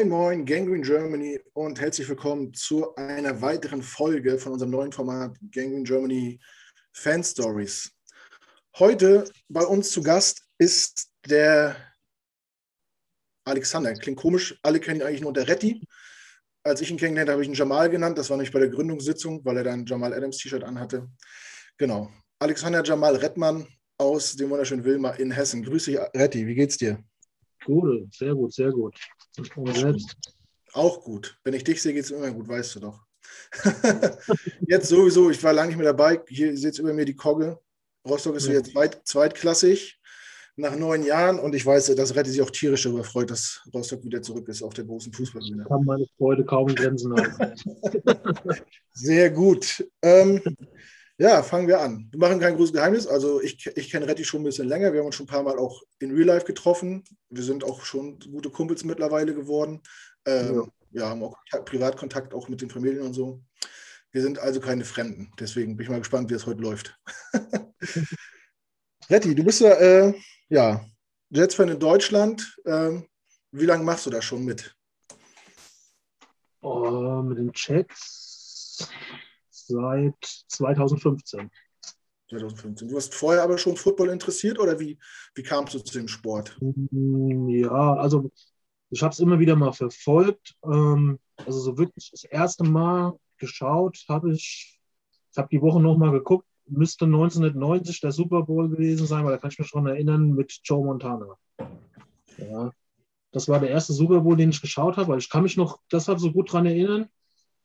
Moin, moin, Gangrene Germany und herzlich willkommen zu einer weiteren Folge von unserem neuen Format Gangrene Germany Fan Stories. Heute bei uns zu Gast ist der Alexander. Klingt komisch, alle kennen ihn eigentlich nur unter Retti. Als ich ihn kennengelernt habe, habe ich ihn Jamal genannt. Das war nicht bei der Gründungssitzung, weil er dann Jamal Adams T-Shirt anhatte. Genau. Alexander Jamal Rettmann aus dem wunderschönen Wilma in Hessen. Grüße dich, Retti. Wie geht's dir? Gut, sehr gut, sehr gut. Selbst? Auch gut. Wenn ich dich sehe, geht es immer gut, weißt du doch. jetzt sowieso, ich war lange nicht mehr dabei. Hier sitzt über mir die Kogge. Rostock ist ja. jetzt weit, zweitklassig nach neun Jahren und ich weiß, dass Retti sich auch tierisch darüber freut, dass Rostock wieder zurück ist auf der großen Fußballbühne. Kann meine Freude kaum Grenzen haben. Sehr gut. Ähm, ja, fangen wir an. Wir machen kein großes Geheimnis. Also ich, ich kenne Retti schon ein bisschen länger. Wir haben uns schon ein paar Mal auch in Real Life getroffen. Wir sind auch schon gute Kumpels mittlerweile geworden. Ähm, ja. ja. haben auch Privatkontakt auch mit den Familien und so. Wir sind also keine Fremden. Deswegen bin ich mal gespannt, wie es heute läuft. Retti, du bist ja, äh, ja Jets-Fan in Deutschland. Ähm, wie lange machst du da schon mit? Oh, mit den Jets seit 2015. 2015. Du hast vorher aber schon Football interessiert oder wie, wie kamst du zu dem Sport? Mm, ja, also ich habe es immer wieder mal verfolgt. Ähm, also so wirklich das erste Mal geschaut habe ich, ich habe die Woche nochmal geguckt, müsste 1990 der Super Bowl gewesen sein, weil da kann ich mich schon erinnern mit Joe Montana. Ja, das war der erste Super Bowl, den ich geschaut habe, weil ich kann mich noch deshalb so gut daran erinnern,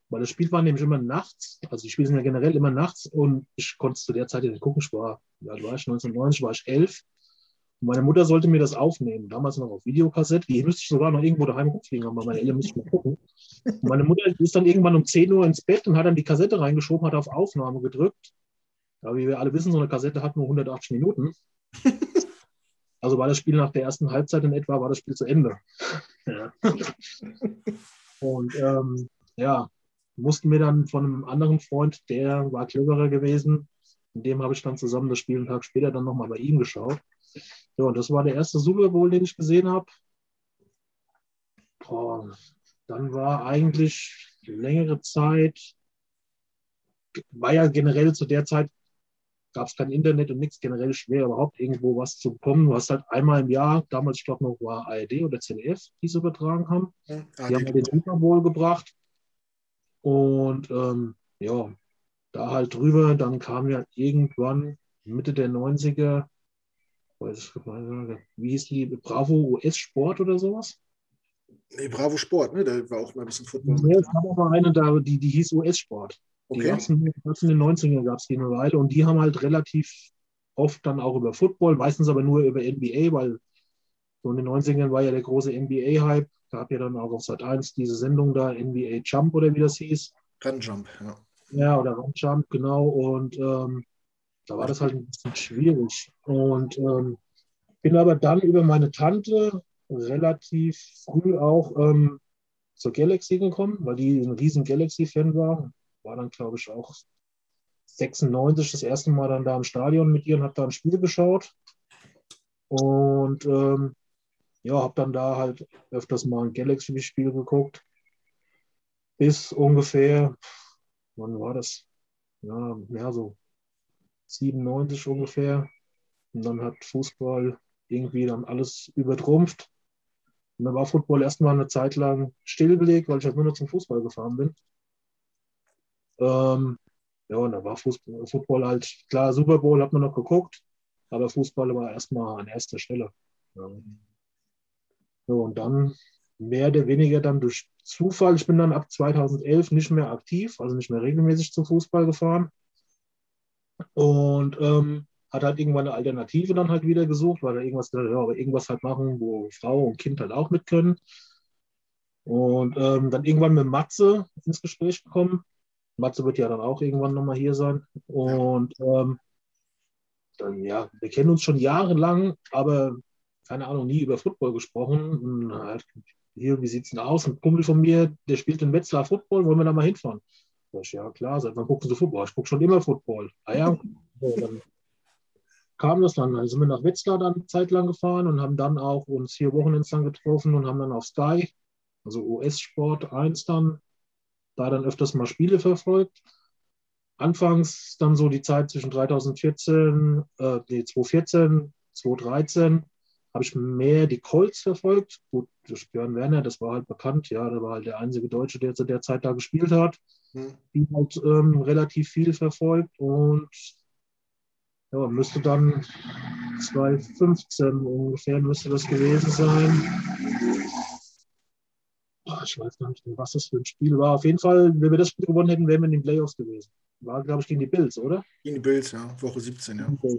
weil das Spiel war nämlich immer nachts. Also die Spiele sind ja generell immer nachts und ich konnte zu der Zeit nicht gucken. Ich war, ja, war ich 1990, war ich elf. Und meine Mutter sollte mir das aufnehmen. Damals noch auf Videokassette. Die müsste ich sogar noch irgendwo daheim rumfliegen, aber meine Eltern müssen mal gucken. Und meine Mutter ist dann irgendwann um 10 Uhr ins Bett und hat dann die Kassette reingeschoben, hat auf Aufnahme gedrückt. Aber wie wir alle wissen, so eine Kassette hat nur 180 Minuten. Also war das Spiel nach der ersten Halbzeit in etwa, war das Spiel zu Ende. Ja. Und ähm, ja, mussten wir dann von einem anderen Freund, der war cleverer gewesen, mit dem habe ich dann zusammen das Spiel einen Tag später dann nochmal bei ihm geschaut. Ja, und das war der erste Super Bowl, den ich gesehen habe. Boah, dann war eigentlich längere Zeit, war ja generell zu der Zeit, gab es kein Internet und nichts, generell schwer überhaupt irgendwo was zu bekommen. Du hast halt einmal im Jahr, damals ich glaube noch war ARD oder ZDF, die es übertragen haben. Ja, die haben den Super Bowl gebracht. Und ähm, ja, da halt drüber, dann kam ja irgendwann Mitte der 90er, weiß ich nicht, wie hieß die, Bravo US Sport oder sowas? Nee, Bravo Sport, ne? Da war auch mal ein bisschen Football. Ja, es gab aber eine da, die, die hieß US Sport. Okay. Die gab's in, in den 90ern gab es die eine Weile und die haben halt relativ oft dann auch über Football, meistens aber nur über NBA, weil so in den 90ern war ja der große NBA-Hype gab ja dann auch auf Sat 1 diese Sendung da, NBA Jump oder wie das hieß. Run Jump, ja. Ja, oder Run Jump, genau. Und ähm, da war das halt ein bisschen schwierig. Und ähm, bin aber dann über meine Tante relativ früh auch ähm, zur Galaxy gekommen, weil die ein riesen Galaxy-Fan war. War dann, glaube ich, auch 96 das erste Mal dann da im Stadion mit ihr und habe da ein Spiel geschaut. Und ähm, ja, habe dann da halt öfters mal ein Galaxy-Spiel geguckt. Bis ungefähr, wann war das? Ja, ja, so 97 ungefähr. Und dann hat Fußball irgendwie dann alles übertrumpft. Und dann war Football erstmal eine Zeit lang stillgelegt, weil ich halt nur noch zum Fußball gefahren bin. Ähm, ja, und da war Fußball, Football halt, klar, Super Bowl hat man noch geguckt, aber Fußball war erstmal an erster Stelle. Ja. So, und dann mehr oder weniger dann durch Zufall, ich bin dann ab 2011 nicht mehr aktiv, also nicht mehr regelmäßig zum Fußball gefahren. Und ähm, hat halt irgendwann eine Alternative dann halt wieder gesucht, weil er irgendwas, ja, aber irgendwas halt machen, wo Frau und Kind halt auch mit können. Und ähm, dann irgendwann mit Matze ins Gespräch gekommen. Matze wird ja dann auch irgendwann nochmal hier sein. Und ähm, dann, ja, wir kennen uns schon jahrelang, aber keine Ahnung, nie über Football gesprochen. Und hier, wie sieht es denn aus? Ein Kumpel von mir, der spielt in Wetzlar Football, wollen wir da mal hinfahren? Ich, ja, klar, seit wann gucken Sie Football? Ich gucke schon immer Football. Ah ja, so, dann kam das dann. Dann sind wir nach Wetzlar dann zeitlang gefahren und haben dann auch uns hier Wochenends dann getroffen und haben dann auf Sky also US-Sport 1 dann, da dann öfters mal Spiele verfolgt. Anfangs dann so die Zeit zwischen 2014, äh, nee, 2014, 2013 habe ich mehr die Colts verfolgt. Gut, durch Björn Werner, das war halt bekannt, ja, der war halt der einzige Deutsche, der zu der Zeit da gespielt hat. Mhm. Die halt ähm, relativ viel verfolgt und ja, müsste dann 2015 ungefähr müsste das gewesen sein. Oh, ich weiß gar nicht, was das für ein Spiel war. Auf jeden Fall, wenn wir das Spiel gewonnen hätten, wären wir in den Playoffs gewesen. War, glaube ich, gegen die Bills, oder? Gegen die Bills, ja. Woche 17, ja. Okay.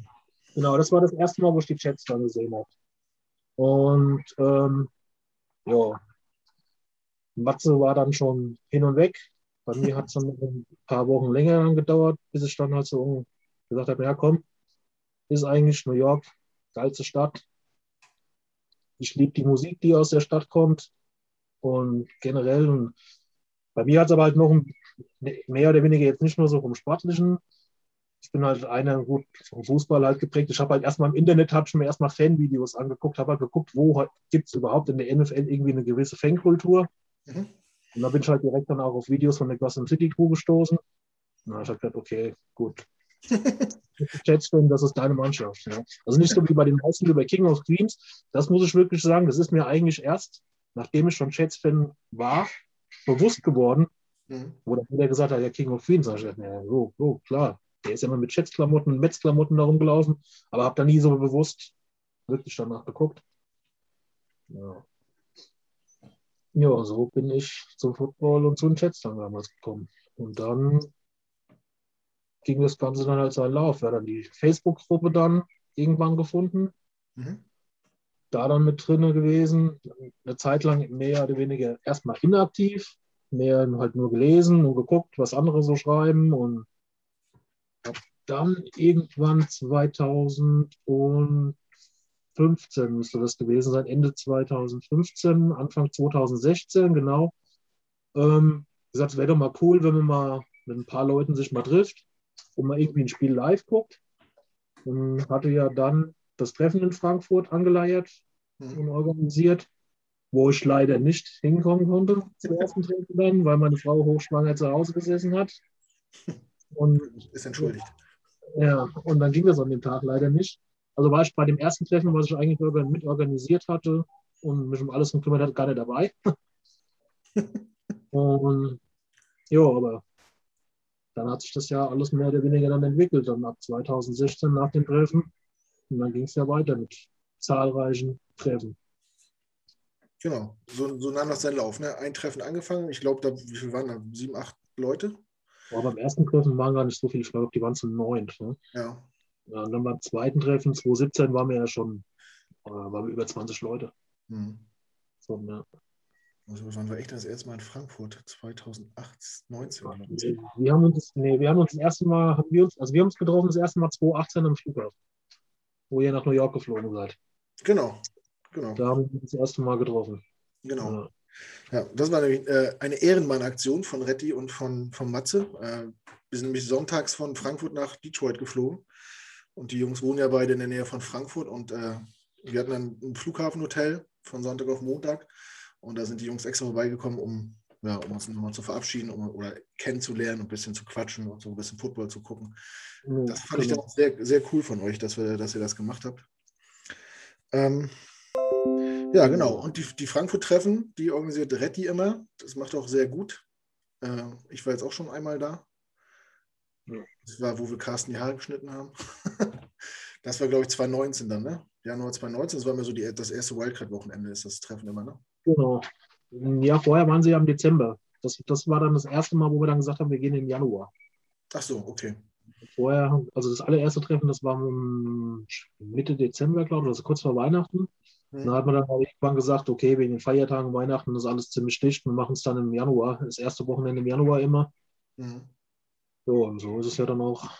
Genau, das war das erste Mal, wo ich die Chats da gesehen habe. Und ähm, ja, Matze war dann schon hin und weg. Bei mir hat es dann ein paar Wochen länger gedauert, bis ich dann halt so gesagt habe, ja komm, ist eigentlich New York, geilste Stadt. Ich liebe die Musik, die aus der Stadt kommt. Und generell, bei mir hat es aber halt noch mehr oder weniger jetzt nicht nur so vom Sportlichen. Ich bin halt einer gut vom Fußball halt geprägt. Ich habe halt erstmal im Internet, habe ich mir erstmal Fanvideos angeguckt, habe halt geguckt, wo gibt es überhaupt in der NFL irgendwie eine gewisse Fankultur. Mhm. Und da bin ich halt direkt dann auch auf Videos von der Gotham City Crew gestoßen. Und dann habe ich halt gedacht, okay, gut. Jets-Fan, das ist deine Mannschaft. Ja. Also nicht so wie bei den meisten über King of Queens. Das muss ich wirklich sagen, das ist mir eigentlich erst, nachdem ich schon Jets-Fan war, bewusst geworden, mhm. wo dann wieder gesagt hat, ja, King of Queens. Da ich ja, so, so, klar. Der ist ja immer mit Jets-Klamotten und Metz-Klamotten da rumgelaufen, aber habe da nie so bewusst wirklich danach geguckt. Ja. ja, so bin ich zum Football und zu den Jets dann damals gekommen. Und dann ging das Ganze dann halt seinen Lauf. Haben dann die Facebook-Gruppe dann irgendwann gefunden. Mhm. Da dann mit drin gewesen. Eine Zeit lang mehr oder weniger erstmal inaktiv, mehr halt nur gelesen und geguckt, was andere so schreiben und dann irgendwann 2015 müsste das gewesen sein, Ende 2015, Anfang 2016, genau. Ähm, gesagt, es wäre doch mal cool, wenn man mal mit ein paar Leuten sich mal trifft wo man irgendwie ein Spiel live guckt. Und hatte ja dann das Treffen in Frankfurt angeleiert mhm. und organisiert, wo ich leider nicht hinkommen konnte zum ersten Treffen dann, weil meine Frau hochschwanger zu Hause gesessen hat. Und, ist entschuldigt. Ja, und dann ging das an dem Tag leider nicht. Also war ich bei dem ersten Treffen, was ich eigentlich mit organisiert hatte und mich um alles gekümmert hat, gar nicht dabei. und ja, aber dann hat sich das ja alles mehr oder weniger dann entwickelt, dann ab 2016 nach den Treffen. Und dann ging es ja weiter mit zahlreichen Treffen. Genau, so, so nahm das seinen Lauf. Ne? Ein Treffen angefangen, ich glaube, da, wie viele waren da? Sieben, acht Leute? Aber beim ersten Treffen waren gar nicht so viele, ich glaube, die waren zu neun. Ne? Ja. ja. Und dann beim zweiten Treffen, 2017, waren wir ja schon äh, waren wir über 20 Leute. Mhm. So, ja. Also waren wir echt das erste Mal in Frankfurt 2018, 19. Wir haben uns, nee, wir haben uns das erste Mal, haben wir uns, also wir haben uns getroffen das erste Mal 2018 am Flughafen, wo ihr nach New York geflogen seid. Genau, genau. Da haben wir uns das erste Mal getroffen. Genau. Ja, ja das war nämlich äh, eine Ehrenmann-Aktion von Retti und von, von Matze. Äh, wir sind nämlich sonntags von Frankfurt nach Detroit geflogen. Und die Jungs wohnen ja beide in der Nähe von Frankfurt und äh, wir hatten dann ein Flughafenhotel von Sonntag auf Montag und da sind die Jungs extra vorbeigekommen, um, ja, um uns nochmal zu verabschieden um, oder kennenzulernen, ein bisschen zu quatschen und so ein bisschen Football zu gucken. Das fand ich dann auch sehr, sehr cool von euch, dass, wir, dass ihr das gemacht habt. Ähm, ja, genau. Und die, die Frankfurt-Treffen, die organisiert Retti immer. Das macht auch sehr gut. Äh, ich war jetzt auch schon einmal da. Das war, wo wir Carsten die Haare geschnitten haben. das war, glaube ich, 2019 dann, ne? Januar 2019. Das war immer so die, das erste Wildcard-Wochenende, ist das Treffen immer, ne? Genau. Ja, vorher waren sie ja im Dezember. Das, das war dann das erste Mal, wo wir dann gesagt haben, wir gehen im Januar. Ach so, okay. Vorher, also das allererste Treffen, das war Mitte Dezember, glaube ich, also kurz vor Weihnachten. Mhm. Dann hat man dann irgendwann gesagt, okay, wegen den Feiertagen, Weihnachten ist alles ziemlich dicht, wir machen es dann im Januar, das erste Wochenende im Januar immer. Mhm. So, und so ist es ja dann auch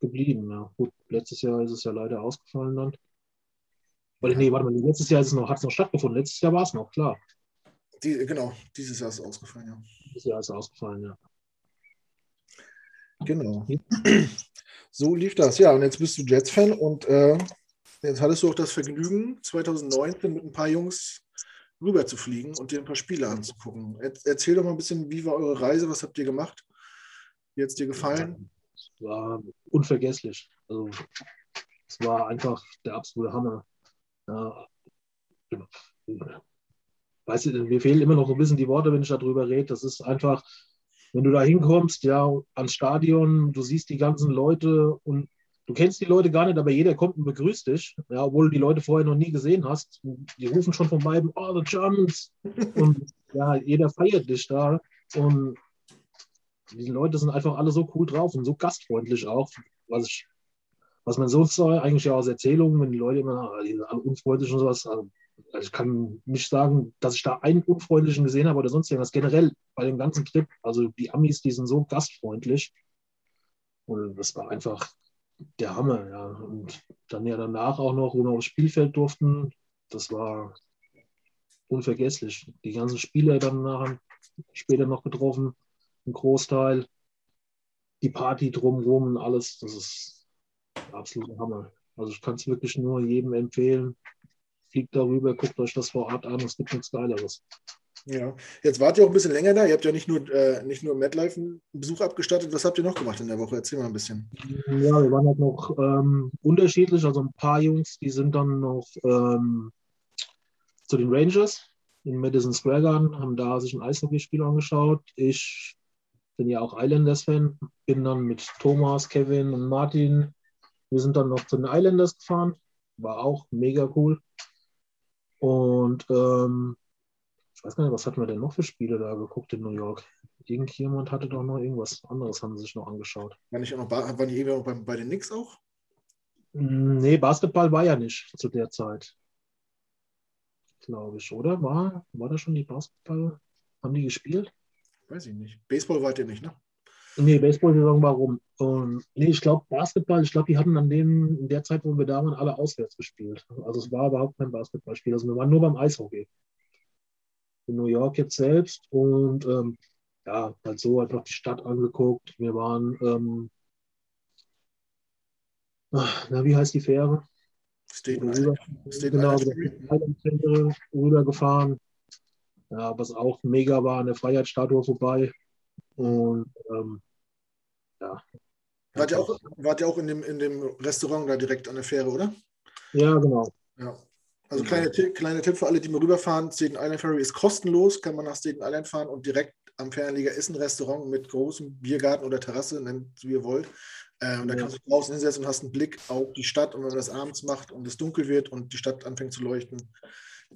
geblieben. Ja. Gut, letztes Jahr ist es ja leider ausgefallen dann. Oder nee, warte mal, letztes Jahr noch, hat es noch stattgefunden. Letztes Jahr war es noch, klar. Die, genau, dieses Jahr ist es ausgefallen, ja. Dieses Jahr ist es ausgefallen, ja. Genau. So lief das. Ja, und jetzt bist du Jets-Fan und äh, jetzt hattest du auch das Vergnügen, 2019 mit ein paar Jungs rüber zu fliegen und dir ein paar Spiele anzugucken. Erzähl doch mal ein bisschen, wie war eure Reise, was habt ihr gemacht? Wie hat es dir gefallen? Es war unvergesslich. Also, es war einfach der absolute Hammer. Ja, weißt du, mir fehlen immer noch ein bisschen die Worte, wenn ich darüber rede. Das ist einfach, wenn du da hinkommst, ja, ans Stadion, du siehst die ganzen Leute und du kennst die Leute gar nicht, aber jeder kommt und begrüßt dich, ja, obwohl du die Leute vorher noch nie gesehen hast. Die rufen schon von beiden, oh, the Germans. Und ja, jeder feiert dich da. Und die Leute sind einfach alle so cool drauf und so gastfreundlich auch, was ich, was man so eigentlich ja aus Erzählungen, wenn die Leute immer, ah, die sind alle unfreundlich und sowas, also ich kann nicht sagen, dass ich da einen unfreundlichen gesehen habe oder sonst irgendwas. Generell bei dem ganzen Trip, also die Amis, die sind so gastfreundlich. Und das war einfach der Hammer, ja. Und dann ja danach auch noch, wo wir aufs Spielfeld durften, das war unvergesslich. Die ganzen Spieler dann nachher später noch getroffen, ein Großteil. Die Party drumherum und alles, das ist absoluter Hammer. Also ich kann es wirklich nur jedem empfehlen. Fliegt darüber, guckt euch das vor Ort an, es gibt nichts Geileres. Ja, jetzt wart ihr auch ein bisschen länger da. Ihr habt ja nicht nur, äh, nicht nur MadLife einen Besuch abgestattet. Was habt ihr noch gemacht in der Woche? Erzähl mal ein bisschen. Ja, wir waren halt noch ähm, unterschiedlich. Also ein paar Jungs, die sind dann noch ähm, zu den Rangers in Madison Square Garden, haben da sich ein Eishockeyspiel angeschaut. Ich bin ja auch Islanders-Fan, bin dann mit Thomas, Kevin und Martin. Wir sind dann noch zu den Islanders gefahren. War auch mega cool. Und ähm, ich weiß gar nicht, was hatten wir denn noch für Spiele da geguckt in New York? Irgendjemand hatte doch noch irgendwas anderes, haben sie sich noch angeschaut. War nicht auch noch, waren die irgendwie auch bei, bei den Knicks auch? Hm, nee, Basketball war ja nicht zu der Zeit. Glaube ich, oder? War, war da schon die Basketball? Haben die gespielt? Weiß ich nicht. Baseball wart ihr nicht, ne? Nee, Baseball-Saison warum? Und, nee, ich glaube, Basketball, ich glaube, die hatten an dem, in der Zeit, wo wir da waren, alle auswärts gespielt. Also es war überhaupt kein Basketballspiel. Also wir waren nur beim Eishockey in New York jetzt selbst und ähm, ja, halt so einfach die Stadt angeguckt. Wir waren, ähm, na, wie heißt die Fähre? State rüber, State genau, Island rübergefahren. Ja, was auch mega war, an der Freiheitsstatue vorbei. Und ähm, ja. Wart ihr auch, wart ihr auch in, dem, in dem Restaurant da direkt an der Fähre, oder? Ja, genau. Ja. Also kleiner Tipp, kleiner Tipp für alle, die mal rüberfahren. Staten Island Ferry ist kostenlos, kann man nach Staten Island fahren und direkt am Fernleger ist ein Restaurant mit großem Biergarten oder Terrasse, nennt es wie ihr wollt. Ähm, ja. Da kannst du draußen hinsetzen und hast einen Blick auf die Stadt und wenn man das abends macht und es dunkel wird und die Stadt anfängt zu leuchten,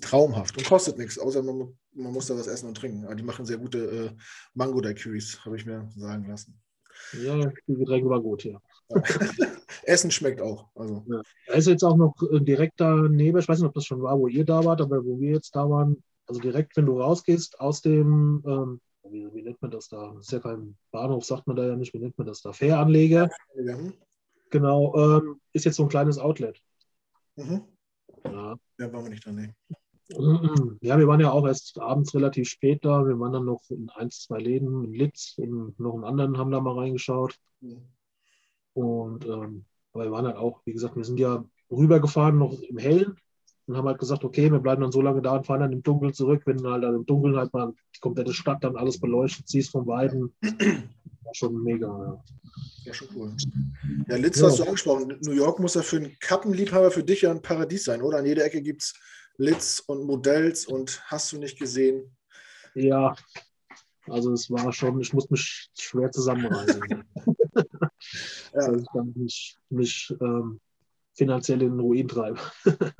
traumhaft und kostet nichts, außer man, man muss da was essen und trinken. Aber die machen sehr gute äh, Mango-Daiquiris, habe ich mir sagen lassen. Ja, die Getränke war gut, ja. Essen schmeckt auch. Also. Ja. Er ist jetzt auch noch äh, direkt daneben, ich weiß nicht, ob das schon war, wo ihr da wart, aber wo wir jetzt da waren, also direkt, wenn du rausgehst aus dem, ähm, wie, wie, nennt man das da? Das ist ja kein Bahnhof, sagt man da ja nicht, wie nennt man das da? Fähranleger. Ja. Genau, ähm, ist jetzt so ein kleines Outlet. Mhm. Ja. ja, waren wir nicht dran, nee. Ja, wir waren ja auch erst abends relativ spät da. Wir waren dann noch in ein, zwei Läden, in Litz und noch einen anderen haben da mal reingeschaut. Mhm. Und ähm, aber wir waren halt auch, wie gesagt, wir sind ja rübergefahren noch im Hellen und haben halt gesagt, okay, wir bleiben dann so lange da und fahren dann im Dunkeln zurück, wenn du halt dann im Dunkeln halt mal die komplette Stadt dann alles beleuchtet siehst von Weiden. War schon mega, ja. Ja, schon cool. Ja, Litz ja. hast du angesprochen. New York muss ja für einen Kappenliebhaber für dich ja ein Paradies sein, oder? An jeder Ecke gibt es Litz und Modells und hast du nicht gesehen? Ja, also es war schon, ich musste mich schwer zusammenreißen. ja. Dass ich dann nicht, nicht ähm, finanziell in den Ruin treibe.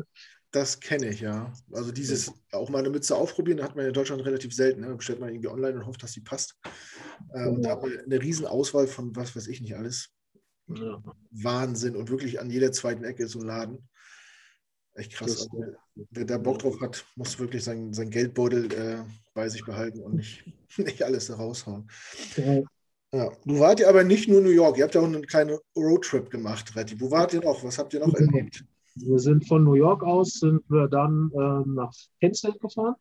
das kenne ich, ja. Also dieses auch mal eine Mütze aufprobieren, hat man in Deutschland relativ selten. Ne? Bestellt man irgendwie online und hofft, dass sie passt. Äh, und da hat man eine riesen Auswahl von was weiß ich nicht alles. Ja. Wahnsinn. Und wirklich an jeder zweiten Ecke ist so ein Laden. Echt krass. Also, wer da Bock drauf hat, muss wirklich sein, sein Geldbeutel äh, bei sich behalten und nicht, nicht alles da raushauen. Ja. Ja. Du wart ja aber nicht nur New York, ihr habt ja auch einen kleinen Roadtrip gemacht, Retti. Wo wart ihr noch? Was habt ihr noch genau. erlebt? Wir sind von New York aus, sind wir dann ähm, nach Kensington gefahren,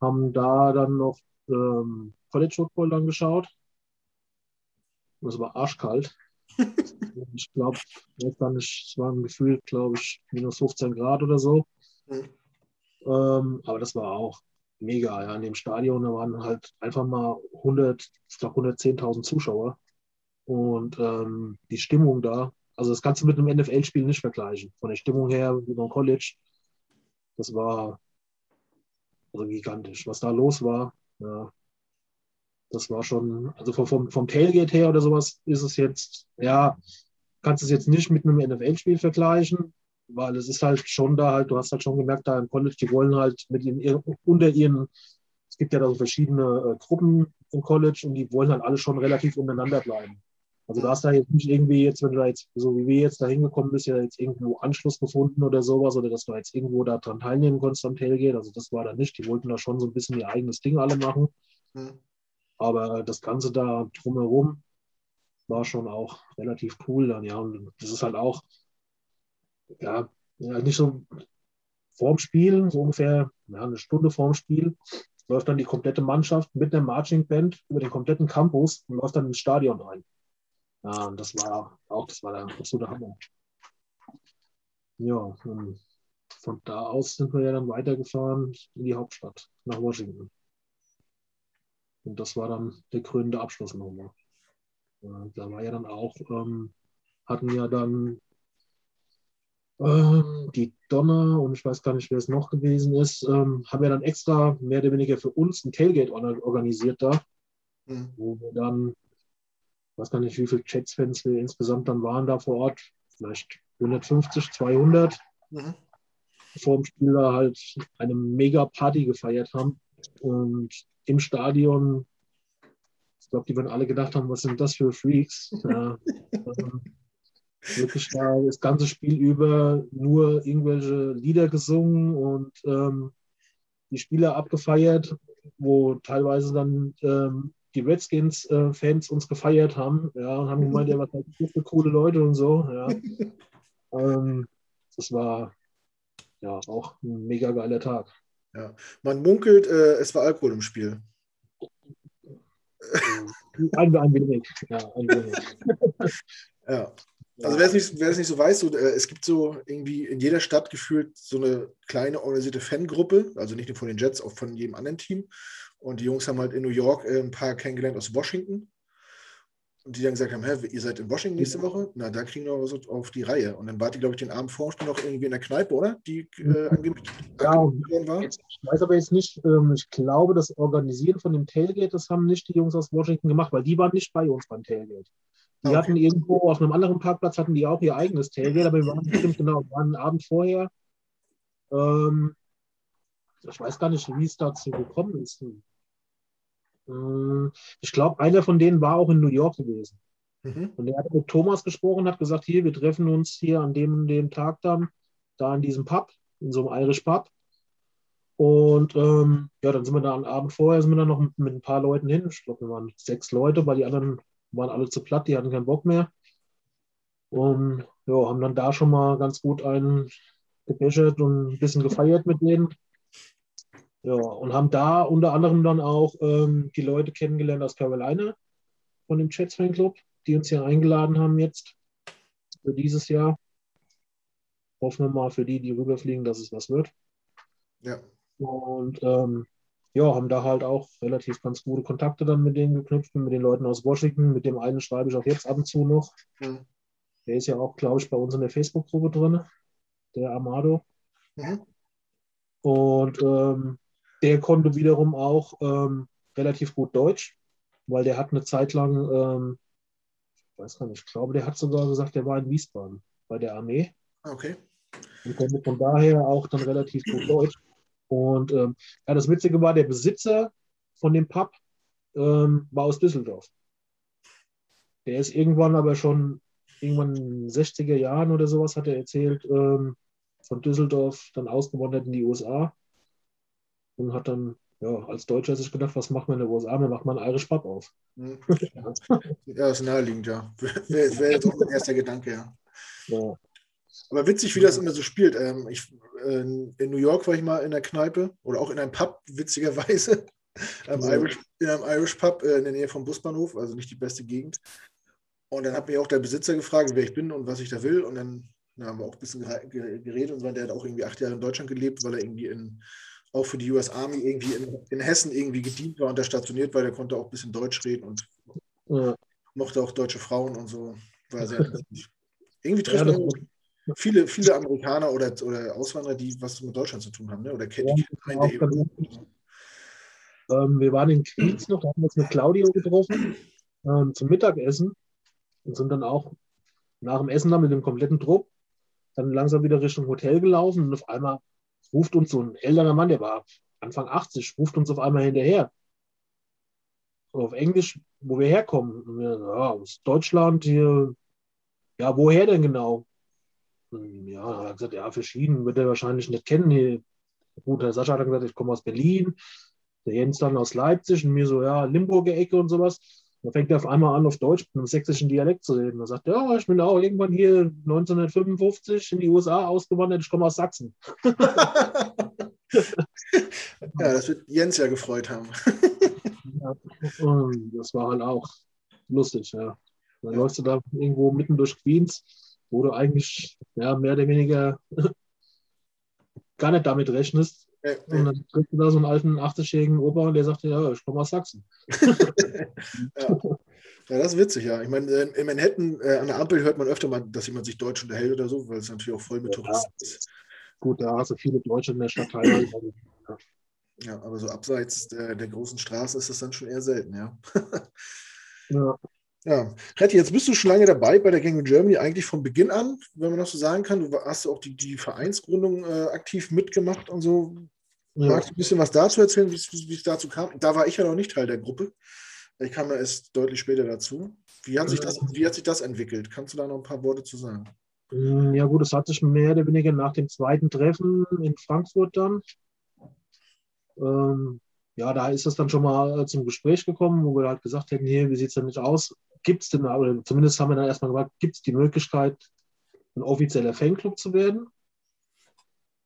haben da dann noch ähm, College Football dann geschaut. Das war arschkalt. ich glaube, es war ein Gefühl, glaube ich, minus 15 Grad oder so. Mhm. Ähm, aber das war auch mega. Ja. In dem Stadion da waren halt einfach mal 100, ich glaube 110.000 Zuschauer. Und ähm, die Stimmung da, also das kannst du mit einem NFL-Spiel nicht vergleichen. Von der Stimmung her, wie beim College, das war also gigantisch. Was da los war, ja, das war schon, also vom, vom Tailgate her oder sowas ist es jetzt, ja, kannst es jetzt nicht mit einem NFL-Spiel vergleichen, weil es ist halt schon da halt, du hast halt schon gemerkt, da im College, die wollen halt mit ihren, unter ihren, es gibt ja da so verschiedene äh, Gruppen im College und die wollen halt alle schon relativ untereinander bleiben. Also du hast da jetzt nicht irgendwie jetzt, wenn du da jetzt, so wie wir jetzt da hingekommen bist, ja jetzt irgendwo Anschluss gefunden oder sowas, oder dass du jetzt irgendwo da dran teilnehmen konntest am Tailgate. Also das war da nicht. Die wollten da schon so ein bisschen ihr eigenes Ding alle machen. Mhm. Aber das Ganze da drumherum war schon auch relativ cool dann, ja. Und das ist halt auch, ja, nicht so vorm Spiel, so ungefähr ja, eine Stunde vorm Spiel, läuft dann die komplette Mannschaft mit der Marching Band über den kompletten Campus und läuft dann ins Stadion rein. Ja, und das war auch, das war der absolute Hammer. Ja, von da aus sind wir ja dann weitergefahren in die Hauptstadt, nach Washington. Und das war dann der krönende Abschluss nochmal. Da war ja dann auch, ähm, hatten ja dann ähm, die Donner und ich weiß gar nicht, wer es noch gewesen ist, ähm, haben ja dann extra mehr oder weniger für uns ein Tailgate organisiert da, mhm. wo wir dann ich weiß gar nicht, wie viele Jets-Fans wir insgesamt dann waren da vor Ort, vielleicht 150, 200, mhm. vor dem Spiel da halt eine mega Party gefeiert haben. Und im Stadion, ich glaube, die werden alle gedacht haben, was sind das für Freaks? Ja, ähm, wirklich da das ganze Spiel über nur irgendwelche Lieder gesungen und ähm, die Spieler abgefeiert, wo teilweise dann ähm, die Redskins-Fans uns gefeiert haben, ja, und haben gemeint, ja, was seid ihr für coole Leute und so, ja. ähm, das war ja auch ein mega geiler Tag. Ja. Man munkelt, äh, es war Alkohol im Spiel. ein, ein wenig, ja, ein wenig. ja. Also wer es nicht, wer es nicht so weiß, so, äh, es gibt so irgendwie in jeder Stadt gefühlt so eine kleine organisierte Fangruppe, also nicht nur von den Jets, auch von jedem anderen Team. Und die Jungs haben halt in New York äh, ein paar kennengelernt aus Washington. Und die dann gesagt haben, hä, ihr seid in Washington nächste Woche? Na, da kriegen wir was auf die Reihe. Und dann wart ihr, glaube ich, den Abend vor noch irgendwie in der Kneipe, oder? Die äh, angeblich ja, war. ich weiß aber jetzt nicht, ähm, ich glaube, das Organisieren von dem Tailgate, das haben nicht die Jungs aus Washington gemacht, weil die waren nicht bei uns beim Tailgate. Die okay. hatten irgendwo auf einem anderen Parkplatz hatten die auch ihr eigenes Tailgate, aber wir waren bestimmt genau, wir waren einen Abend vorher. Ähm, ich weiß gar nicht, wie es dazu gekommen ist. Äh, ich glaube, einer von denen war auch in New York gewesen. Mhm. Und er hat mit Thomas gesprochen, hat gesagt, hier, wir treffen uns hier an dem, dem Tag dann, da in diesem Pub, in so einem Irish Pub. Und ähm, ja, dann sind wir da am Abend vorher, sind wir dann noch mit, mit ein paar Leuten hin. Ich glaube, wir waren sechs Leute, weil die anderen waren alle zu platt, die hatten keinen Bock mehr. Und ja, haben dann da schon mal ganz gut einen gebechert und ein bisschen gefeiert mit denen. Ja, und haben da unter anderem dann auch ähm, die Leute kennengelernt aus Carolina von dem Chats Fanclub, die uns hier eingeladen haben jetzt für dieses Jahr. Hoffen wir mal für die, die rüberfliegen, dass es was wird. Ja. Und ähm, ja, haben da halt auch relativ ganz gute Kontakte dann mit denen geknüpft, mit den Leuten aus Washington. Mit dem einen schreibe ich auch jetzt ab und zu noch. Mhm. Der ist ja auch, glaube ich, bei uns in der Facebook-Gruppe drin, der Amado. Mhm. Und ähm, der konnte wiederum auch ähm, relativ gut Deutsch, weil der hat eine Zeit lang, ähm, ich weiß gar nicht, ich glaube, der hat sogar gesagt, der war in Wiesbaden bei der Armee. Okay. Und konnte von daher auch dann relativ gut Deutsch. Und ähm, ja, das Witzige war, der Besitzer von dem Pub ähm, war aus Düsseldorf. Der ist irgendwann aber schon, irgendwann in den 60er Jahren oder sowas, hat er erzählt, ähm, von Düsseldorf dann ausgewandert in die USA und hat dann ja, als Deutscher sich gedacht, was macht man in den USA? Man macht man einen Irish Pub auf. Ja, das ist naheliegend, ja. Wäre wär jetzt auch mein erster Gedanke, ja. ja. Aber witzig, wie das immer so spielt. Ähm, ich, äh, in New York war ich mal in der Kneipe oder auch in einem Pub, witzigerweise. Einem ja. Irish, in einem Irish Pub äh, in der Nähe vom Busbahnhof, also nicht die beste Gegend. Und dann hat mich auch der Besitzer gefragt, wer ich bin und was ich da will. Und dann Da haben wir auch ein bisschen geredet und so. Der hat auch irgendwie acht Jahre in Deutschland gelebt, weil er irgendwie in, auch für die US Army irgendwie in, in Hessen irgendwie gedient war und da stationiert war. Der konnte auch ein bisschen Deutsch reden und ja. mochte auch deutsche Frauen und so. War sehr interessant. irgendwie trifft ja, viele, viele Amerikaner oder, oder Auswanderer, die was mit Deutschland zu tun haben, ne? oder kennen ja, die ähm, Wir waren in Quietz noch, da haben wir uns mit Claudio getroffen ähm, zum Mittagessen und sind dann auch nach dem Essen dann mit dem kompletten Trupp dann langsam wieder Richtung Hotel gelaufen und auf einmal ruft uns so ein älterer Mann, der war Anfang 80, ruft uns auf einmal hinterher. auf Englisch, wo wir herkommen. Und wir, ja, aus Deutschland hier. Ja, woher denn genau? Ja, er hat gesagt, ja, verschieden, wird er wahrscheinlich nicht kennen. Gut, der Sascha hat dann gesagt, ich komme aus Berlin, der Jens dann aus Leipzig und mir so, ja, Limburger Ecke und sowas. Da fängt er auf einmal an, auf Deutsch mit einem sächsischen Dialekt zu reden. Er sagt, ja, ich bin auch irgendwann hier 1955 in die USA ausgewandert, ich komme aus Sachsen. ja, das wird Jens ja gefreut haben. ja, das war halt auch lustig, ja. Dann ja. läufst du da irgendwo mitten durch Queens wo du eigentlich ja, mehr oder weniger gar nicht damit rechnest. Ja, ja. Und dann triffst du da so einen alten 80-jährigen Opa und der sagt, ja, ich komme aus Sachsen. ja. ja. das ist witzig, ja. Ich meine, äh, in Manhattan äh, an der Ampel hört man öfter mal, dass jemand sich Deutsch unterhält oder so, weil es natürlich auch voll mit Touristen ist. Gut, da hast du viele Deutsche in der Stadt teilweise. ja. aber so abseits der, der großen Straße ist das dann schon eher selten, ja. ja. Ja, Retti, jetzt bist du schon lange dabei bei der Gang in Germany, eigentlich von Beginn an, wenn man das so sagen kann. Du hast auch die, die Vereinsgründung äh, aktiv mitgemacht und so. Ja. Magst du ein bisschen was dazu erzählen, wie es dazu kam? Da war ich ja noch nicht Teil der Gruppe. Ich kam ja erst deutlich später dazu. Wie hat, sich das, wie hat sich das entwickelt? Kannst du da noch ein paar Worte zu sagen? Mm, ja, gut, es hat sich mehr oder weniger nach dem zweiten Treffen in Frankfurt dann. Ähm, ja, da ist es dann schon mal zum Gespräch gekommen, wo wir halt gesagt hätten, hier, wie sieht es denn nicht aus? gibt es denn, oder zumindest haben wir dann erstmal gefragt, gibt es die Möglichkeit, ein offizieller Fanclub zu werden?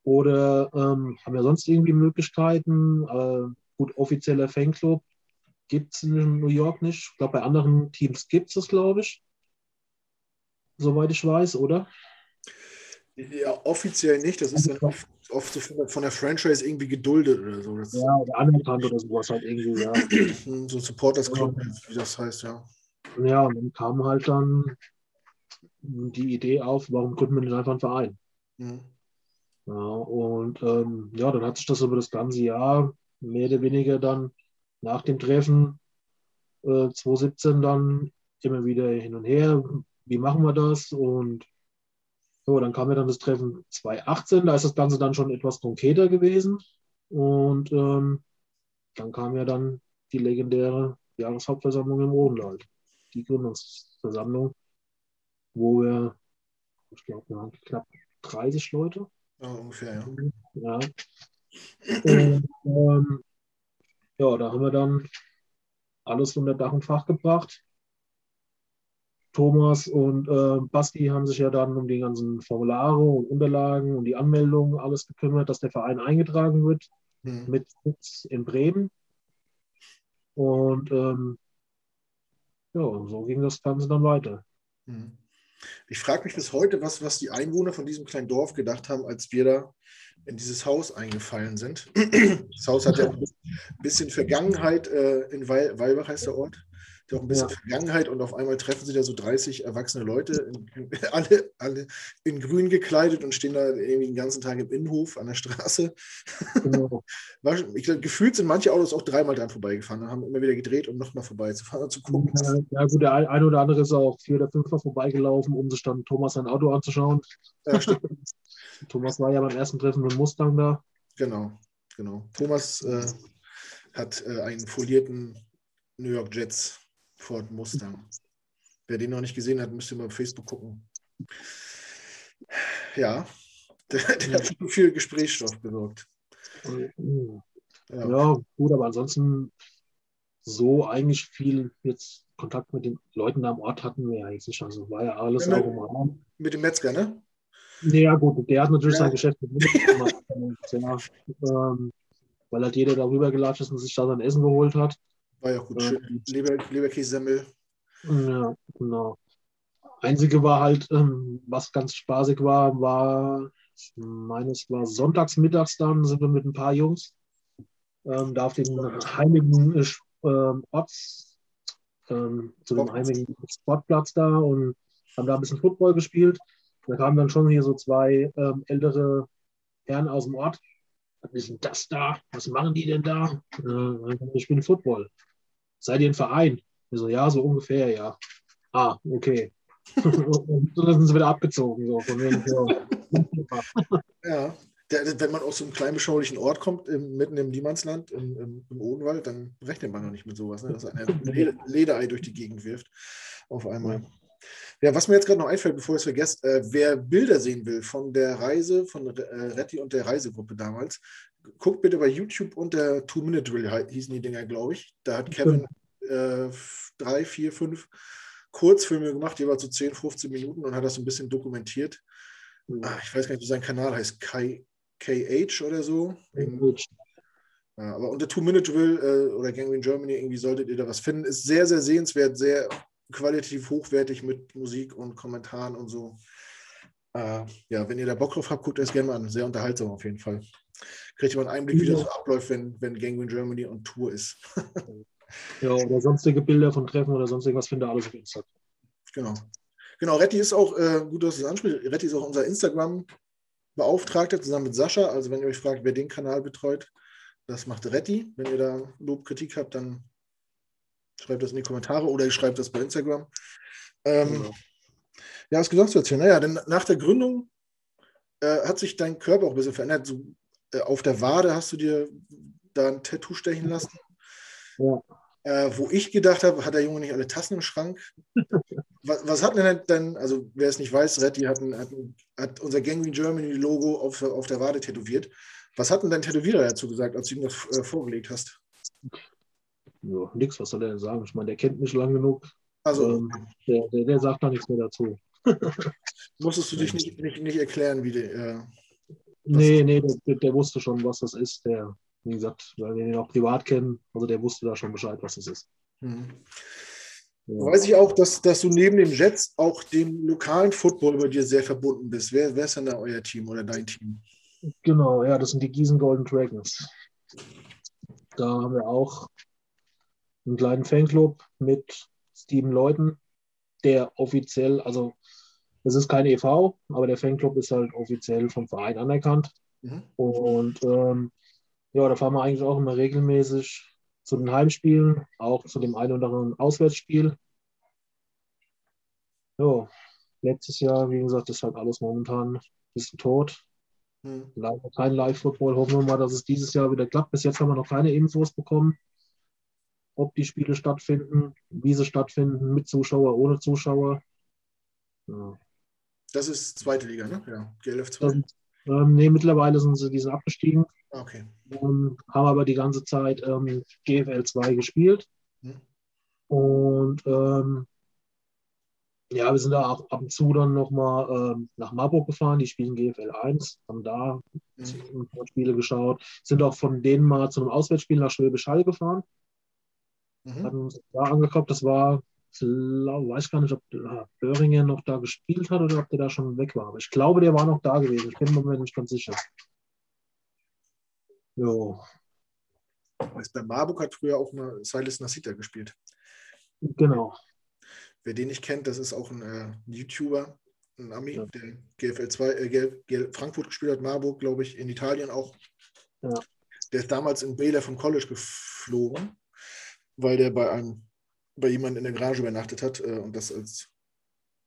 Oder ähm, haben wir sonst irgendwie Möglichkeiten? Äh, gut, offizieller Fanclub gibt es in New York nicht. Ich glaube, bei anderen Teams gibt es das, glaube ich. Soweit ich weiß, oder? Ja, offiziell nicht. Das ist dann oft, oft so von, von der Franchise irgendwie geduldet oder so. Das ja, oder anerkannt oder sowas halt irgendwie, ja. so Supporters Club, wie das heißt, ja. Ja, und dann kam halt dann die Idee auf, warum gründen wir nicht einfach einen Verein? Mhm. Ja, und ähm, ja, dann hat sich das über das ganze Jahr mehr oder weniger dann nach dem Treffen äh, 2017 dann immer wieder hin und her. Wie machen wir das? Und so, dann kam ja dann das Treffen 2018, da ist das Ganze dann schon etwas konkreter gewesen. Und ähm, dann kam ja dann die legendäre Jahreshauptversammlung im Odenwald die Gründungsversammlung, wo wir, ich glaube, wir haben knapp 30 Leute. Ja, ungefähr, ja. ja. Und, ähm, ja, da haben wir dann alles unter Dach und Fach gebracht. Thomas und äh, Basti haben sich ja dann um die ganzen Formulare und Unterlagen und die Anmeldung alles gekümmert, dass der Verein eingetragen wird hm. mit Sitz in Bremen. Und ähm, ja, so ging das Ganze dann weiter. Mhm. Ich frage mich bis heute, was, was die Einwohner von diesem kleinen Dorf gedacht haben, als wir da in dieses Haus eingefallen sind. Das Haus hat ja ein bisschen Vergangenheit. Äh, in Weil, Weilbach heißt der Ort auch ein bisschen ja. Vergangenheit und auf einmal treffen sie da so 30 erwachsene Leute, in, alle, alle in grün gekleidet und stehen da irgendwie den ganzen Tag im Innenhof an der Straße. Genau. ich glaube, gefühlt sind manche Autos auch dreimal dran vorbeigefahren und haben immer wieder gedreht, um nochmal vorbeizufahren und zu gucken. Ja, ja, gut, der eine oder andere ist auch vier oder fünfmal vorbeigelaufen, um sich dann Thomas sein Auto anzuschauen. Ja, Thomas war ja beim ersten Treffen mit Mustang da. Genau, genau. Thomas äh, hat äh, einen folierten New York Jets Ford Mustang. Wer den noch nicht gesehen hat, müsste mal auf Facebook gucken. Ja, der, der hat schon viel Gesprächsstoff besorgt. Ja. ja, gut, aber ansonsten so eigentlich viel jetzt Kontakt mit den Leuten da am Ort hatten wir ja jetzt nicht. Also war ja alles ja, mit, auch im Raum. Mit dem Metzger, ne? Ja, gut, der hat natürlich ja. sein Geschäft mit gemacht. ja, ähm, weil halt jeder darüber gelatscht ist und sich da sein Essen geholt hat. War ja gut, schön. Leber, Leberkässemmel. Ja, genau. Einzige war halt, ähm, was ganz spaßig war, war, ich meine, es war sonntags mittags dann, sind wir mit ein paar Jungs ähm, da auf den heiligen äh, ähm, Orts, ähm, zu dem heiligen Sportplatz da und haben da ein bisschen Football gespielt. Da kamen dann schon hier so zwei ähm, ältere Herren aus dem Ort. Was ist denn das da? Was machen die denn da? Äh, ich spiele Football. Seid ihr ein Verein? Ich so, ja, so ungefähr, ja. Ah, okay. und dann sind sie wieder abgezogen. So, von wegen, so. ja, wenn man aus so einem kleinen beschaulichen Ort kommt, im, mitten im Niemandsland, im, im, im, Odenwald, dann rechnet man noch nicht mit sowas, ne? dass ein Lederei durch die Gegend wirft auf einmal. Ja, was mir jetzt gerade noch einfällt, bevor ich es vergesse, äh, wer Bilder sehen will von der Reise, von äh, Retti und der Reisegruppe damals, guckt bitte bei YouTube unter Two-Minute-Drill, hießen die Dinger, glaube ich. Da hat Kevin äh, drei, vier, fünf Kurzfilme gemacht, jeweils so 10, 15 Minuten und hat das ein bisschen dokumentiert. Ah, ich weiß gar nicht, wie sein Kanal heißt. Kai, KH oder so. Ja, aber unter Two-Minute-Drill äh, oder Gangrene Germany irgendwie solltet ihr da was finden. Ist sehr, sehr sehenswert, sehr qualitativ hochwertig mit Musik und Kommentaren und so. Äh, ja, wenn ihr da Bock drauf habt, guckt es gerne mal an. Sehr unterhaltsam auf jeden Fall. Kriegt ihr mal einen Einblick, wie das so abläuft, wenn, wenn Gangrene Germany on Tour ist. ja, oder sonstige Bilder von Treffen oder sonst irgendwas findet ihr alles auf Instagram. Genau. Genau, Retti ist auch, äh, gut, dass du es ansprichst, Retti ist auch unser Instagram Beauftragter zusammen mit Sascha. Also wenn ihr euch fragt, wer den Kanal betreut, das macht Retti. Wenn ihr da Lob, Kritik habt, dann schreibt das in die Kommentare oder ihr schreibt das bei Instagram. Ähm, genau. Ja, was gesagt wird hier. Naja, denn nach der Gründung äh, hat sich dein Körper auch ein bisschen verändert. So, äh, auf der Wade hast du dir da ein Tattoo stechen lassen. Ja. Äh, wo ich gedacht habe, hat der Junge nicht alle Tassen im Schrank? was, was, hat denn dann, also wer es nicht weiß, Retti hat, hat, hat unser Gangrene Germany Logo auf, auf der Wade tätowiert. Was hat denn dein Tätowierer dazu gesagt, als du ihm das äh, vorgelegt hast? Ja, nix, was soll er denn sagen? Ich meine, der kennt mich lang genug. Also, ähm, der, der, der, sagt da nichts mehr dazu. Musstest du dich nicht, nicht, nicht erklären, wie der. Äh, nee, nee, der, der, wusste schon, was das ist. Der, wie gesagt, weil wir ihn auch privat kennen, also der wusste da schon Bescheid, was das ist. Mhm. Ja. Weiß ich auch, dass, dass du neben dem Jets auch dem lokalen Football bei dir sehr verbunden bist. Wer, wer ist denn da euer Team oder dein Team? Genau, ja, das sind die Gießen Golden Dragons. Da haben wir auch einen kleinen Fanclub mit sieben Leuten, der offiziell, also es ist kein EV, aber der Fanclub ist halt offiziell vom Verein anerkannt. Mhm. Und ähm, ja, da fahren wir eigentlich auch immer regelmäßig zu den Heimspielen, auch zu dem einen oder anderen Auswärtsspiel. Ja, letztes Jahr, wie gesagt, ist halt alles momentan ein bisschen tot. Hm. Leider kein Live-Football. Hoffen wir mal, dass es dieses Jahr wieder klappt. Bis jetzt haben wir noch keine Infos bekommen, ob die Spiele stattfinden, wie sie stattfinden, mit Zuschauer, ohne Zuschauer. Ja. Das ist zweite Liga, ne? Ja, GLF 2. ähm, nee, mittlerweile sind sie diese abgestiegen. Okay. Ähm, haben aber die ganze Zeit ähm, GFL 2 gespielt. Hm. Und ähm, ja, wir sind da auch ab und zu dann nochmal ähm, nach Marburg gefahren. Die spielen GFL 1, haben da mhm. Spiele geschaut. Sind auch von denen mal zu einem Auswärtsspiel nach Schwäbisch Hall gefahren. Mhm. Hatten uns da angeguckt. Das war, ich weiß gar nicht, ob Böhringer noch da gespielt hat oder ob der da schon weg war. Aber ich glaube, der war noch da gewesen. Ich bin mir nicht ganz sicher. Jo. Bei Marburg hat früher auch mal Silas Nasita gespielt. Genau. Wer den nicht kennt, das ist auch ein äh, YouTuber, ein Ami, ja. der GFL 2, äh, GFL Frankfurt gespielt hat, Marburg, glaube ich, in Italien auch. Ja. Der ist damals in Baylor vom College geflogen, weil der bei einem bei jemandem in der Garage übernachtet hat äh, und das als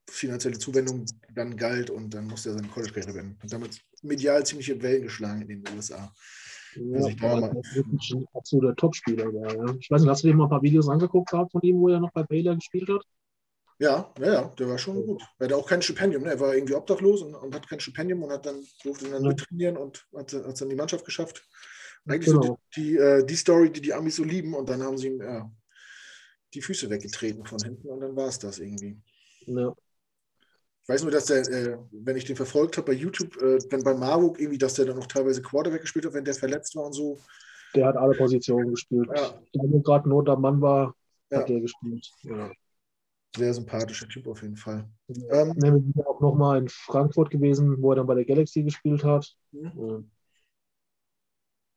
finanzielle Zuwendung dann galt und dann musste er seine College-Karriere beenden. Und damit medial ziemliche Wellen geschlagen in den USA. Ja, ich da mal... ein absoluter Topspieler war. Ja. Ich weiß nicht, hast du dir mal ein paar Videos angeguckt gehabt von ihm, wo er noch bei Baylor gespielt hat? Ja, ja, ja, der war schon gut. Er hatte auch kein Stipendium. Ne? Er war irgendwie obdachlos und, und, hat kein Stipendium und hat dann, durfte dann ja. mittrainieren und hat es dann die Mannschaft geschafft. Eigentlich genau. so die, die, äh, die, Story, die die Amis so lieben und dann haben sie ihm ja, die Füße weggetreten von hinten und dann war es das irgendwie. Ja. Ich weiß nur, dass der, äh, wenn ich den verfolgt habe bei YouTube, äh, dann bei Marburg irgendwie, dass der dann noch teilweise Quarterback gespielt hat, wenn der verletzt war und so. Der hat alle Positionen gespielt. Ja. Da gerade nur der Mann war, hat ja. der gespielt. Ja. Sehr sympathischer Typ auf jeden Fall. Ja, ähm, sind auch nochmal in Frankfurt gewesen, wo er dann bei der Galaxy gespielt hat. Mhm.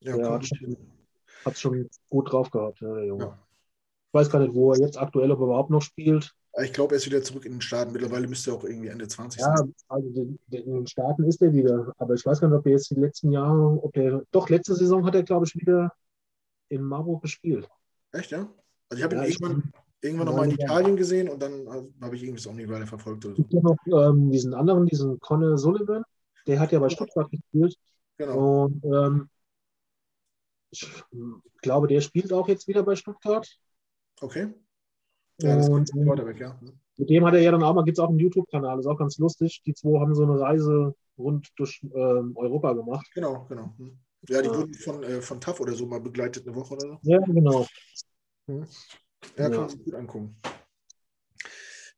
Ja, der hat schon, schon gut drauf gehabt, ja, der Junge. Ja. Ich weiß gar nicht, wo er jetzt aktuell ob er überhaupt noch spielt. Ich glaube, er ist wieder zurück in den Staaten. Mittlerweile müsste er auch irgendwie Ende 20 ja, sein. Ja, also in den Staaten ist er wieder. Aber ich weiß gar nicht, ob er jetzt die letzten Jahre, ob er, doch, letzte Saison hat er, glaube ich, wieder in Marburg gespielt. Echt, ja? Also ich habe ja, ihn irgendwann, irgendwann nochmal in Italien gesehen und dann habe ich irgendwie auch nie weiter verfolgt. Es gibt ja noch ähm, diesen anderen, diesen Conor Sullivan, der hat ja bei Stuttgart gespielt. Genau. Und ähm, ich glaube, der spielt auch jetzt wieder bei Stuttgart. Okay. Ja, das und, weg, ja. Mit dem hat er ja dann auch mal, gibt es auch einen YouTube-Kanal, ist auch ganz lustig. Die zwei haben so eine Reise rund durch ähm, Europa gemacht. Genau, genau. Hm. Ja, die ja. wurden von, äh, von TAF oder so mal begleitet, eine Woche oder so. Ja, genau. Hm. Ja, kann ja. man sich gut angucken.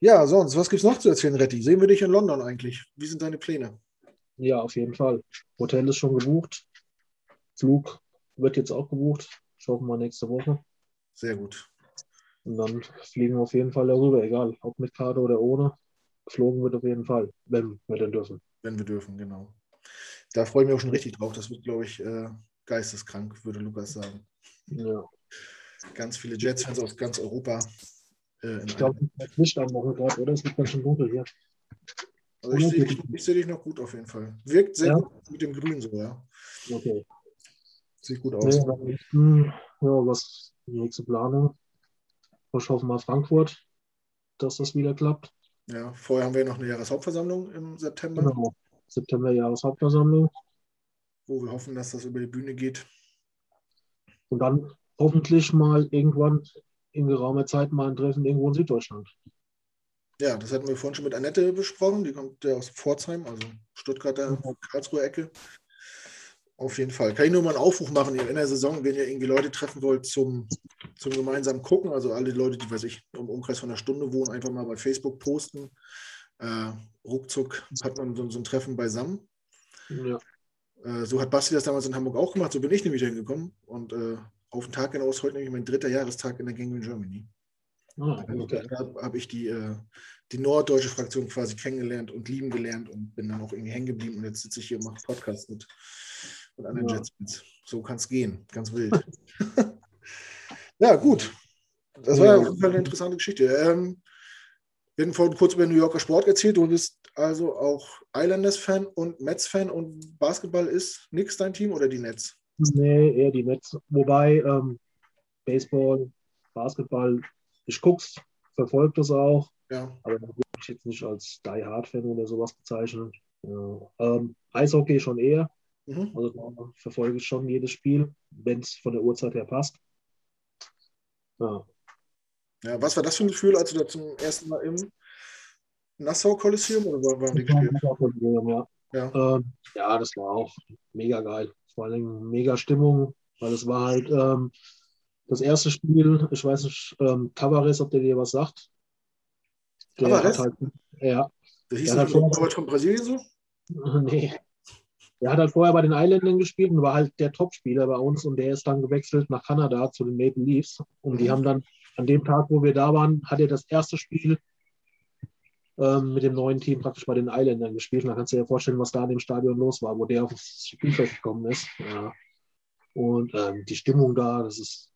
Ja, sonst, was gibt es noch zu erzählen, Retti? Sehen wir dich in London eigentlich? Wie sind deine Pläne? Ja, auf jeden Fall. Hotel ist schon gebucht. Flug wird jetzt auch gebucht. Schauen wir mal nächste Woche. Sehr gut. Und dann fliegen wir auf jeden Fall darüber, egal ob mit Karte oder ohne. Geflogen wird auf jeden Fall, wenn wir denn dürfen. Wenn wir dürfen, genau. Da freue ich mich auch schon richtig drauf. Das wird, glaube ich, äh, geisteskrank, würde Lukas sagen. Ja. Ganz viele Jets-Fans aus ganz Europa. Äh, ich glaube, das Licht anmachen gerade, oder? Es wird ganz schön dunkel hier. Also ich sehe dich, seh dich noch gut auf jeden Fall. Wirkt sehr ja. gut mit dem Grün so, ja. Okay. Sieht gut aus. Nee, hm, ja, was die nächste Planung? Ich hoffe mal Frankfurt, dass das wieder klappt. Ja, vorher haben wir noch eine Jahreshauptversammlung im September. Genau, September Jahreshauptversammlung. Wo wir hoffen, dass das über die Bühne geht. Und dann hoffentlich mal irgendwann in geraumer Zeit mal ein Treffen irgendwo in Süddeutschland. Ja, das hatten wir vorhin schon mit Annette besprochen. Die kommt ja aus Pforzheim, also Stuttgarter, Karlsruhe Ecke. Auf jeden Fall. Kann ich nur mal einen Aufruf machen in der Saison, wenn ihr irgendwie Leute treffen wollt zum, zum gemeinsamen Gucken. Also alle Leute, die, weiß ich, im Umkreis von einer Stunde wohnen, einfach mal bei Facebook posten. Äh, ruckzuck hat man so, so ein Treffen beisammen. Ja. Äh, so hat Basti das damals in Hamburg auch gemacht. So bin ich nämlich hingekommen. Und äh, auf den Tag genau ist heute nämlich mein dritter Jahrestag in der Gang in Germany. Ah, okay. Da habe ich die, äh, die norddeutsche Fraktion quasi kennengelernt und lieben gelernt und bin dann auch irgendwie hängen geblieben. Und jetzt sitze ich hier und mache Podcast mit und anderen ja. Jetsmits. So kann es gehen, ganz wild. ja, gut. Das war ja auf jeden Fall eine interessante Geschichte. Ähm, wir hatten vorhin kurz über New Yorker Sport erzählt. Du bist also auch Islanders-Fan und Mets-Fan und Basketball ist nix dein Team oder die Nets? Nee, eher die Nets. Wobei ähm, Baseball, Basketball, ich guck's, verfolge das auch. Ja. Aber würde ich jetzt nicht als Die Hard-Fan oder sowas bezeichnen. Ja. Ähm, Eishockey schon eher. Mhm. Also da verfolge ich schon jedes Spiel, wenn es von der Uhrzeit her passt. Ja. ja. Was war das für ein Gefühl, als du da zum ersten Mal im Nassau Kolosseum oder waren die gespielt? Ja. Ja. Ähm, ja, das war auch mega geil. Vor allem mega Stimmung, weil es war halt ähm, das erste Spiel, ich weiß nicht, ähm, Tavares, ob der dir was sagt. Der Tavares? Halt, ja. Der hieß der halt von Brasilien so? nee, er hat halt vorher bei den Islandern gespielt und war halt der Topspieler bei uns und der ist dann gewechselt nach Kanada zu den Maple Leafs. Und die mhm. haben dann an dem Tag, wo wir da waren, hat er das erste Spiel ähm, mit dem neuen Team praktisch bei den Islandern gespielt. Und da kannst du dir vorstellen, was da in dem Stadion los war, wo der aufs Spielfeld gekommen ist. Ja. Und ähm, die Stimmung da, das ist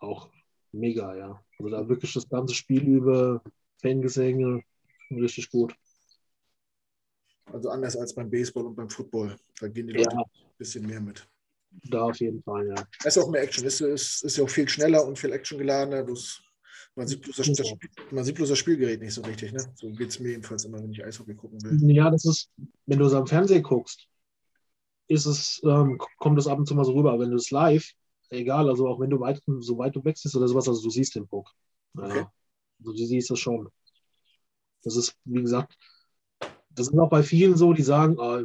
auch mega, ja. Also da wirklich das ganze Spiel über Fangesänge richtig gut. Also anders als beim Baseball und beim Football. Da gehen die Leute ja. ein bisschen mehr mit. Da auf jeden Fall, ja. Es ist auch mehr Action. Es ist, ist ja auch viel schneller und viel actiongeladener. Man sieht, bloß das, das, man sieht bloß das Spielgerät nicht so richtig. Ne? So geht es mir jedenfalls immer, wenn ich Eishockey gucken will. Ja, das ist, wenn du es am Fernsehen guckst, ist es, ähm, kommt es ab und zu mal so rüber. Aber wenn du es live, egal, also auch wenn du weit, so weit du wechselst oder sowas, also du siehst den Puck. Ja. Okay. Also du siehst es schon. Das ist, wie gesagt, das ist auch bei vielen so, die sagen, oh,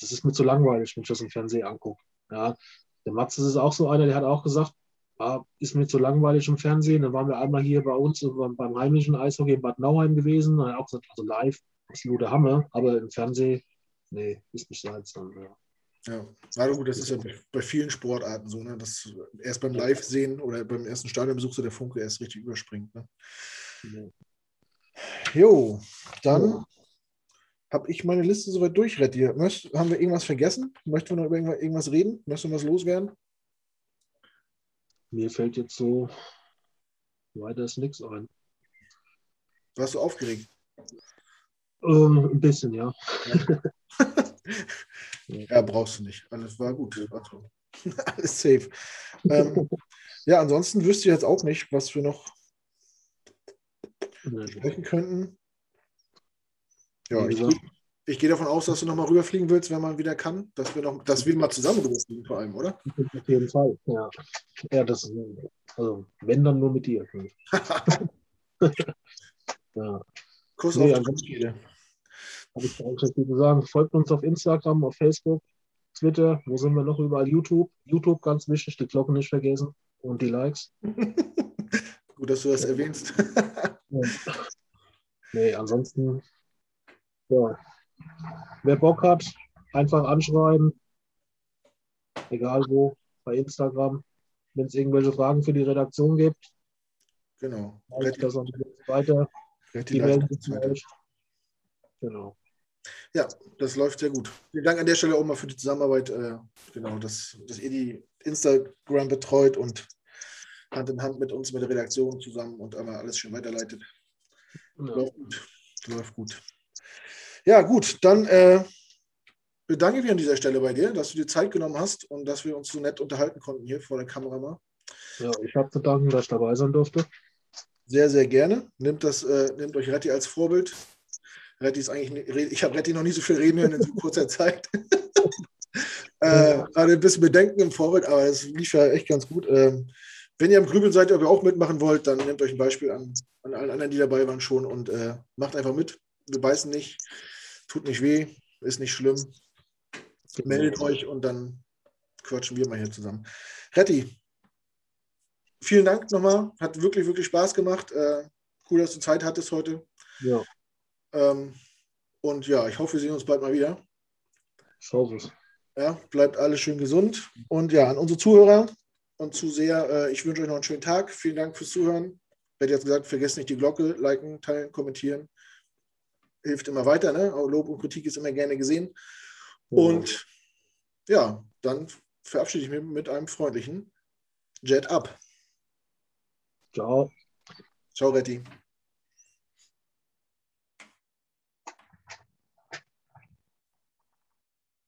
das ist mir zu langweilig, wenn ich das im Fernsehen angucke. Ja, der Max ist auch so einer, der hat auch gesagt, ah, ist mir zu langweilig im Fernsehen. Dann waren wir einmal hier bei uns beim heimischen Eishockey in Bad Nauheim gewesen. Hat er auch gesagt, also live, absolute Hammer, aber im Fernsehen, nee, ist nicht so dann, ja. Ja, also gut, das ist ja bei vielen Sportarten so, ne? dass erst beim Live-Sehen oder beim ersten Stadionbesuch so der Funke erst richtig überspringt. Ne? Jo, dann habe ich meine Liste soweit durch, Retti. Haben wir irgendwas vergessen? Möchten wir noch über irgendwas reden? Möchten wir was loswerden? Mir fällt jetzt so weiter ist nichts ein. Warst du aufgeregt? Ähm, ein bisschen, ja. ja, brauchst du nicht. Alles war gut. Also, alles safe. Ähm, ja, ansonsten wüsste ich jetzt auch nicht, was wir noch sprechen könnten. Ja, ich, ich gehe davon aus, dass du nochmal rüberfliegen willst, wenn man wieder kann, dass wir noch, dass wir mal zusammen rüberfliegen vor allem, oder? Auf jeden Fall, ja. Ja, das also wenn dann nur mit dir. ja. Kuss nee, auf die Habe ich auch schon viel sagen. Folgt uns auf Instagram, auf Facebook, Twitter, wo sind wir noch überall? YouTube. YouTube ganz wichtig, die Glocke nicht vergessen und die Likes. Gut, dass du das erwähnst. nee, ansonsten, ja. Wer Bock hat, einfach anschreiben. Egal wo, bei Instagram. Wenn es irgendwelche Fragen für die Redaktion gibt. Genau. Das weiter. Die melden sich euch. Genau. Ja, das läuft sehr gut. Vielen Dank an der Stelle auch mal für die Zusammenarbeit. Äh, genau, dass, dass ihr die Instagram betreut und Hand in Hand mit uns, mit der Redaktion zusammen und einmal alles schön weiterleitet. Ja. Läuft gut. Läuft gut. Ja, gut, dann äh, bedanke ich mich an dieser Stelle bei dir, dass du dir Zeit genommen hast und dass wir uns so nett unterhalten konnten hier vor der Kamera mal. Ja, ich habe zu danken, dass ich dabei sein durfte. Sehr, sehr gerne. Nehmt, das, äh, nehmt euch Retti als Vorbild. Retti ist eigentlich, ich habe Retti noch nie so viel reden hören in so kurzer Zeit. äh, gerade ein bisschen Bedenken im Vorbild, aber es lief ja echt ganz gut. Ähm, wenn ihr am Grübeln seid, ob ihr auch mitmachen wollt, dann nehmt euch ein Beispiel an, an allen anderen, die dabei waren schon und äh, macht einfach mit. Wir beißen nicht, tut nicht weh, ist nicht schlimm. Meldet euch und dann quatschen wir mal hier zusammen. Retti, vielen Dank nochmal. Hat wirklich, wirklich Spaß gemacht. Äh, cool, dass du Zeit hattest heute. Ja. Ähm, und ja, ich hoffe, wir sehen uns bald mal wieder. Ich hoffe es. Ja, bleibt alles schön gesund. Und ja, an unsere Zuhörer und Zuseher, äh, ich wünsche euch noch einen schönen Tag. Vielen Dank fürs Zuhören. Ich werde jetzt gesagt, vergesst nicht die Glocke, liken, teilen, kommentieren. Hilft immer weiter, ne? Lob und Kritik ist immer gerne gesehen. Und ja, dann verabschiede ich mich mit einem freundlichen Jet Up. Ciao. Ciao, Retti.